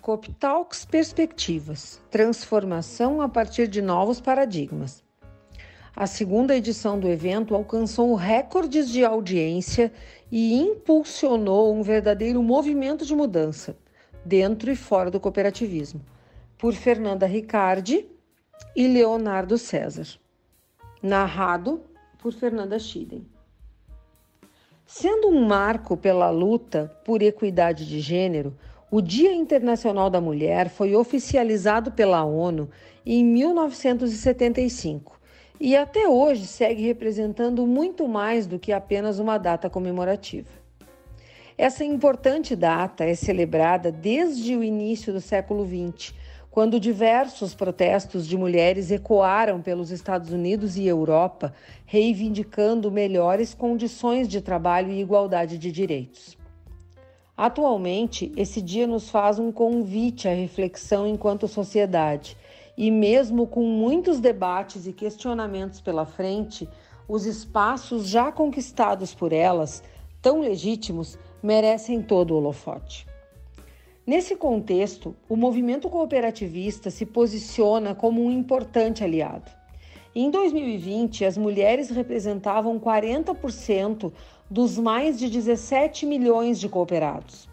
Coptalks Perspectivas Transformação a partir de novos paradigmas. A segunda edição do evento alcançou recordes de audiência e impulsionou um verdadeiro movimento de mudança, dentro e fora do cooperativismo, por Fernanda Ricardi e Leonardo César. Narrado por Fernanda Schiden. Sendo um marco pela luta por equidade de gênero, o Dia Internacional da Mulher foi oficializado pela ONU em 1975 e até hoje segue representando muito mais do que apenas uma data comemorativa. Essa importante data é celebrada desde o início do século XX, quando diversos protestos de mulheres ecoaram pelos Estados Unidos e Europa, reivindicando melhores condições de trabalho e igualdade de direitos. Atualmente, esse dia nos faz um convite à reflexão enquanto sociedade, e mesmo com muitos debates e questionamentos pela frente, os espaços já conquistados por elas, tão legítimos, merecem todo o holofote. Nesse contexto, o movimento cooperativista se posiciona como um importante aliado. Em 2020, as mulheres representavam 40% dos mais de 17 milhões de cooperados,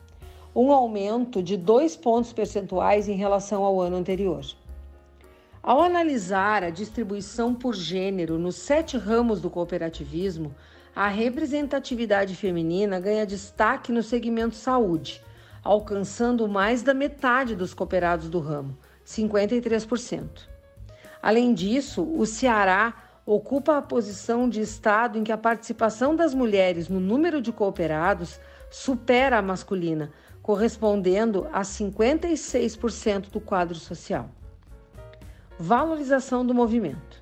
um aumento de dois pontos percentuais em relação ao ano anterior. Ao analisar a distribuição por gênero nos sete ramos do cooperativismo, a representatividade feminina ganha destaque no segmento saúde, alcançando mais da metade dos cooperados do ramo, 53%. Além disso, o Ceará ocupa a posição de estado em que a participação das mulheres no número de cooperados supera a masculina, correspondendo a 56% do quadro social. Valorização do movimento.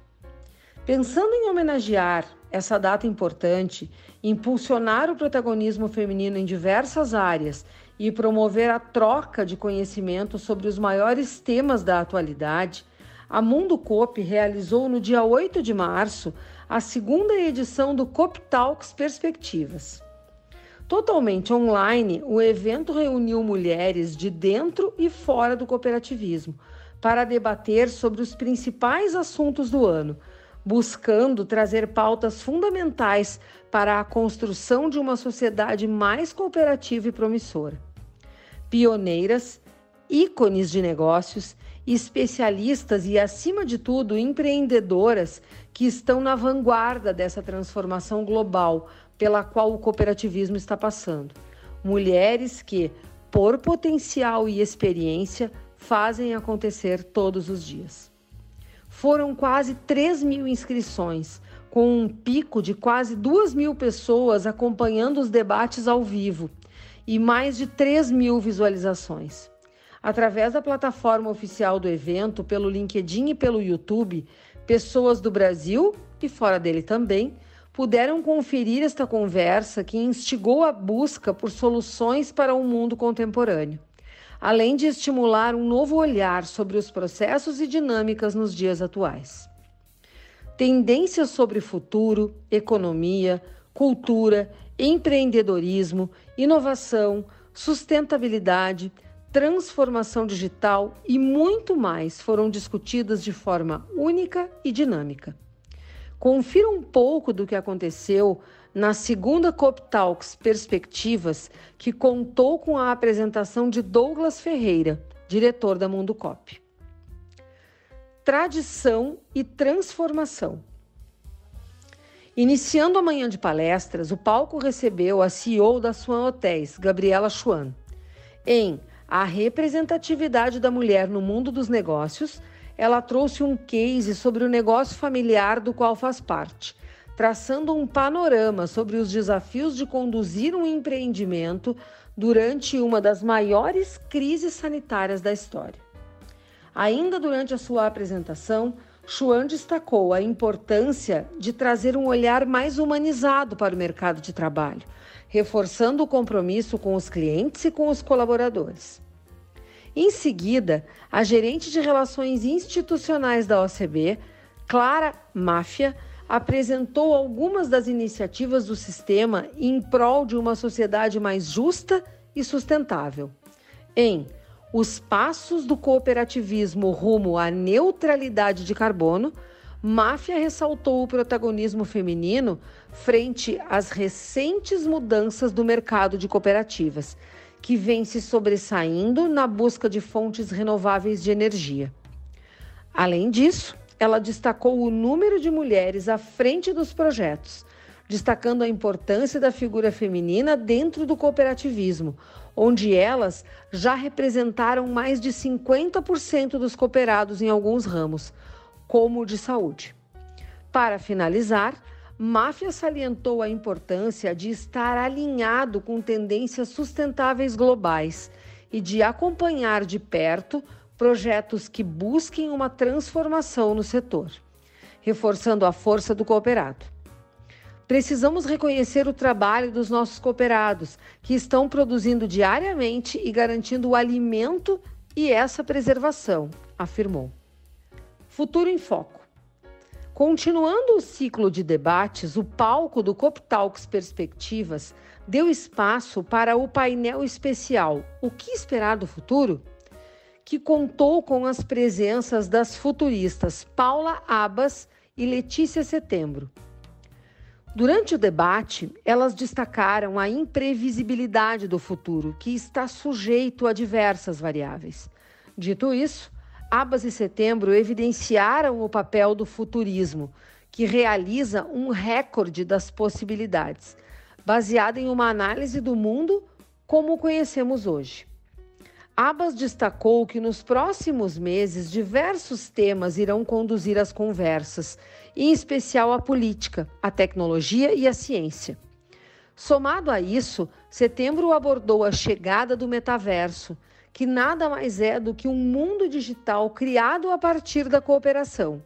Pensando em homenagear essa data importante, impulsionar o protagonismo feminino em diversas áreas e promover a troca de conhecimento sobre os maiores temas da atualidade, a Mundo Coop realizou no dia 8 de março a segunda edição do Coop Talks Perspectivas. Totalmente online, o evento reuniu mulheres de dentro e fora do cooperativismo para debater sobre os principais assuntos do ano, buscando trazer pautas fundamentais para a construção de uma sociedade mais cooperativa e promissora. Pioneiras, ícones de negócios especialistas e, acima de tudo, empreendedoras que estão na vanguarda dessa transformação global pela qual o cooperativismo está passando. Mulheres que, por potencial e experiência, fazem acontecer todos os dias. Foram quase 3 mil inscrições, com um pico de quase 2 mil pessoas acompanhando os debates ao vivo e mais de 3 mil visualizações. Através da plataforma oficial do evento, pelo LinkedIn e pelo YouTube, pessoas do Brasil e fora dele também puderam conferir esta conversa que instigou a busca por soluções para o mundo contemporâneo, além de estimular um novo olhar sobre os processos e dinâmicas nos dias atuais. Tendências sobre futuro, economia, cultura, empreendedorismo, inovação, sustentabilidade, transformação digital e muito mais foram discutidas de forma única e dinâmica. Confira um pouco do que aconteceu na segunda COP Talks Perspectivas, que contou com a apresentação de Douglas Ferreira, diretor da Mundo Cop. Tradição e transformação. Iniciando a manhã de palestras, o palco recebeu a CEO da Swan Hotéis, Gabriela Schwan. Em a representatividade da mulher no mundo dos negócios, ela trouxe um case sobre o negócio familiar do qual faz parte, traçando um panorama sobre os desafios de conduzir um empreendimento durante uma das maiores crises sanitárias da história. Ainda durante a sua apresentação, Chuan destacou a importância de trazer um olhar mais humanizado para o mercado de trabalho, reforçando o compromisso com os clientes e com os colaboradores. Em seguida, a gerente de relações institucionais da OCB, Clara Máfia, apresentou algumas das iniciativas do sistema em prol de uma sociedade mais justa e sustentável. Em os passos do cooperativismo rumo à neutralidade de carbono, Máfia ressaltou o protagonismo feminino frente às recentes mudanças do mercado de cooperativas, que vem se sobressaindo na busca de fontes renováveis de energia. Além disso, ela destacou o número de mulheres à frente dos projetos, destacando a importância da figura feminina dentro do cooperativismo, onde elas já representaram mais de 50% dos cooperados em alguns ramos como o de saúde. Para finalizar, Máfia salientou a importância de estar alinhado com tendências sustentáveis globais e de acompanhar de perto projetos que busquem uma transformação no setor, reforçando a força do cooperado. Precisamos reconhecer o trabalho dos nossos cooperados, que estão produzindo diariamente e garantindo o alimento e essa preservação, afirmou. Futuro em Foco. Continuando o ciclo de debates, o palco do Coptalks Perspectivas deu espaço para o painel especial O que esperar do futuro? que contou com as presenças das futuristas Paula Abas e Letícia Setembro. Durante o debate, elas destacaram a imprevisibilidade do futuro, que está sujeito a diversas variáveis. Dito isso, Abas e Setembro evidenciaram o papel do futurismo, que realiza um recorde das possibilidades, baseado em uma análise do mundo como o conhecemos hoje. Abas destacou que nos próximos meses diversos temas irão conduzir as conversas, em especial a política, a tecnologia e a ciência. Somado a isso, setembro abordou a chegada do metaverso, que nada mais é do que um mundo digital criado a partir da cooperação.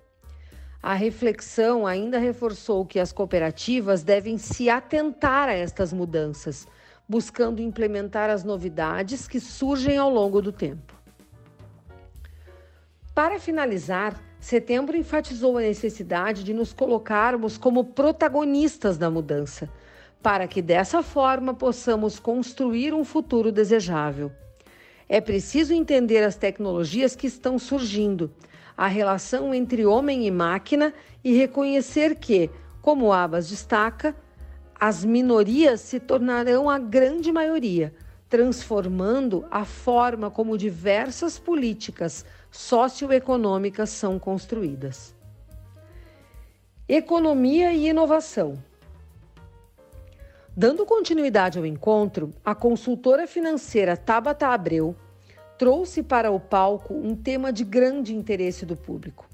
A reflexão ainda reforçou que as cooperativas devem se atentar a estas mudanças, buscando implementar as novidades que surgem ao longo do tempo. Para finalizar, Setembro enfatizou a necessidade de nos colocarmos como protagonistas da mudança, para que dessa forma possamos construir um futuro desejável. É preciso entender as tecnologias que estão surgindo, a relação entre homem e máquina e reconhecer que, como Abas destaca, as minorias se tornarão a grande maioria, transformando a forma como diversas políticas socioeconômicas são construídas. Economia e inovação. Dando continuidade ao encontro, a consultora financeira Tabata Abreu trouxe para o palco um tema de grande interesse do público.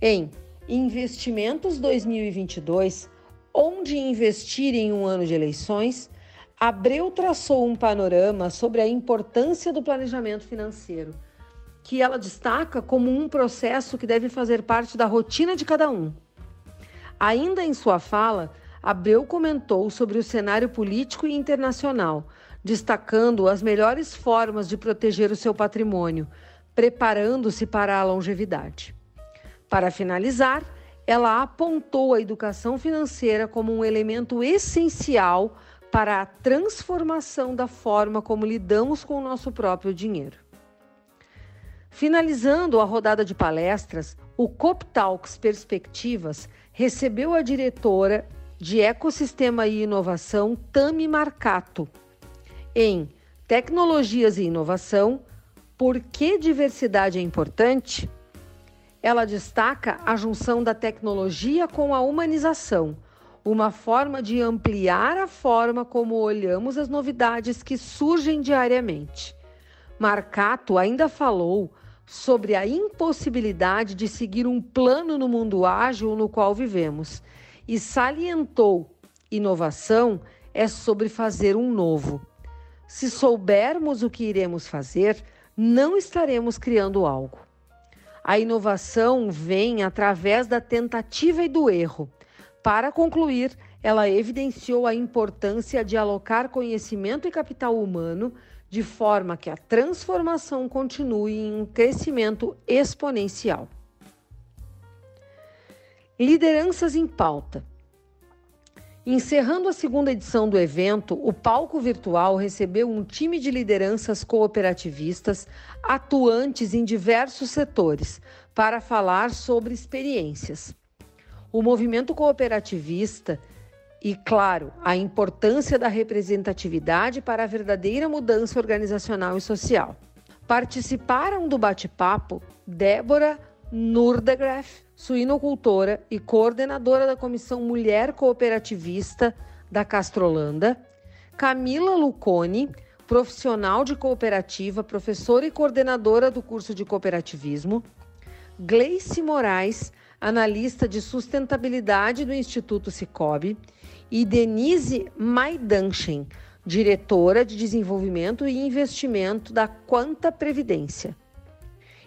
Em Investimentos 2022, onde investir em um ano de eleições, Abreu traçou um panorama sobre a importância do planejamento financeiro, que ela destaca como um processo que deve fazer parte da rotina de cada um. Ainda em sua fala, Abreu comentou sobre o cenário político e internacional, destacando as melhores formas de proteger o seu patrimônio, preparando-se para a longevidade. Para finalizar, ela apontou a educação financeira como um elemento essencial para a transformação da forma como lidamos com o nosso próprio dinheiro. Finalizando a rodada de palestras, o CopTalks Perspectivas recebeu a diretora de Ecossistema e Inovação, Tami Marcato, em Tecnologias e Inovação, por que diversidade é importante? Ela destaca a junção da tecnologia com a humanização, uma forma de ampliar a forma como olhamos as novidades que surgem diariamente. Marcato ainda falou sobre a impossibilidade de seguir um plano no mundo ágil no qual vivemos e salientou: inovação é sobre fazer um novo. Se soubermos o que iremos fazer, não estaremos criando algo. A inovação vem através da tentativa e do erro. Para concluir, ela evidenciou a importância de alocar conhecimento e capital humano de forma que a transformação continue em um crescimento exponencial. Lideranças em pauta. Encerrando a segunda edição do evento, o palco virtual recebeu um time de lideranças cooperativistas atuantes em diversos setores para falar sobre experiências. O movimento cooperativista e, claro, a importância da representatividade para a verdadeira mudança organizacional e social. Participaram do bate-papo Débora Nurdegraf, suinocultora e coordenadora da Comissão Mulher Cooperativista da Castrolanda, Camila Lucone, profissional de cooperativa, professora e coordenadora do curso de cooperativismo, Gleice Moraes, analista de sustentabilidade do Instituto Cicobi, e Denise Maidanchen, diretora de desenvolvimento e investimento da Quanta Previdência.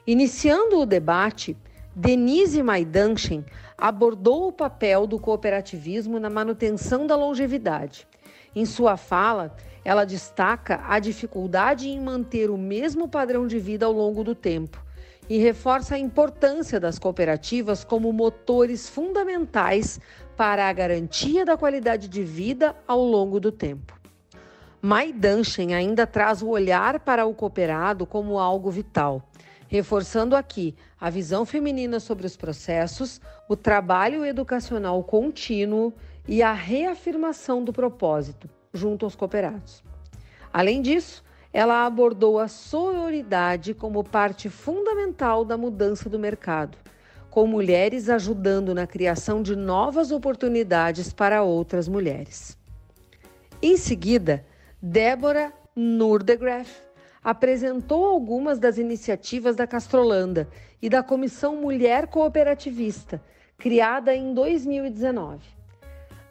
Iniciando o debate, Denise Maidanchen abordou o papel do cooperativismo na manutenção da longevidade. Em sua fala, ela destaca a dificuldade em manter o mesmo padrão de vida ao longo do tempo e reforça a importância das cooperativas como motores fundamentais para a garantia da qualidade de vida ao longo do tempo. Maidanchen ainda traz o olhar para o cooperado como algo vital reforçando aqui a visão feminina sobre os processos, o trabalho educacional contínuo e a reafirmação do propósito junto aos cooperados. Além disso, ela abordou a sororidade como parte fundamental da mudança do mercado, com mulheres ajudando na criação de novas oportunidades para outras mulheres. Em seguida, Débora Nurdegraf apresentou algumas das iniciativas da Castrolanda e da Comissão Mulher Cooperativista, criada em 2019.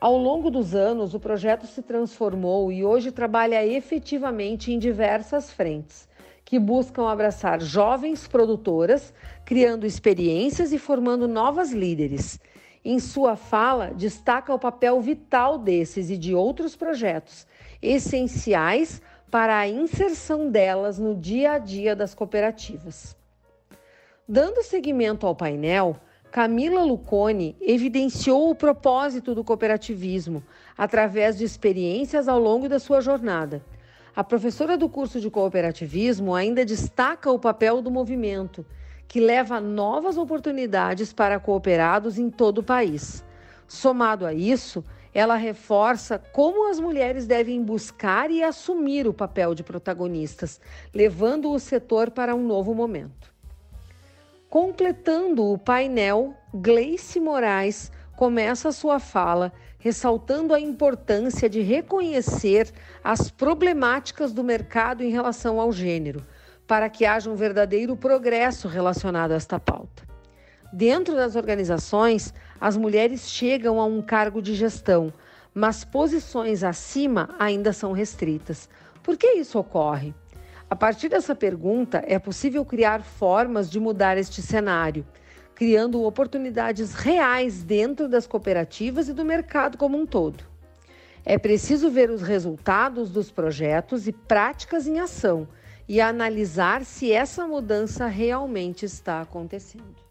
Ao longo dos anos, o projeto se transformou e hoje trabalha efetivamente em diversas frentes, que buscam abraçar jovens produtoras, criando experiências e formando novas líderes. Em sua fala, destaca o papel vital desses e de outros projetos, essenciais para a inserção delas no dia a dia das cooperativas. Dando seguimento ao painel, Camila Lucone evidenciou o propósito do cooperativismo através de experiências ao longo da sua jornada. A professora do curso de cooperativismo ainda destaca o papel do movimento, que leva novas oportunidades para cooperados em todo o país. Somado a isso, ela reforça como as mulheres devem buscar e assumir o papel de protagonistas, levando o setor para um novo momento. Completando o painel, Gleice Moraes começa sua fala ressaltando a importância de reconhecer as problemáticas do mercado em relação ao gênero, para que haja um verdadeiro progresso relacionado a esta pauta. Dentro das organizações, as mulheres chegam a um cargo de gestão, mas posições acima ainda são restritas. Por que isso ocorre? A partir dessa pergunta, é possível criar formas de mudar este cenário, criando oportunidades reais dentro das cooperativas e do mercado como um todo. É preciso ver os resultados dos projetos e práticas em ação e analisar se essa mudança realmente está acontecendo.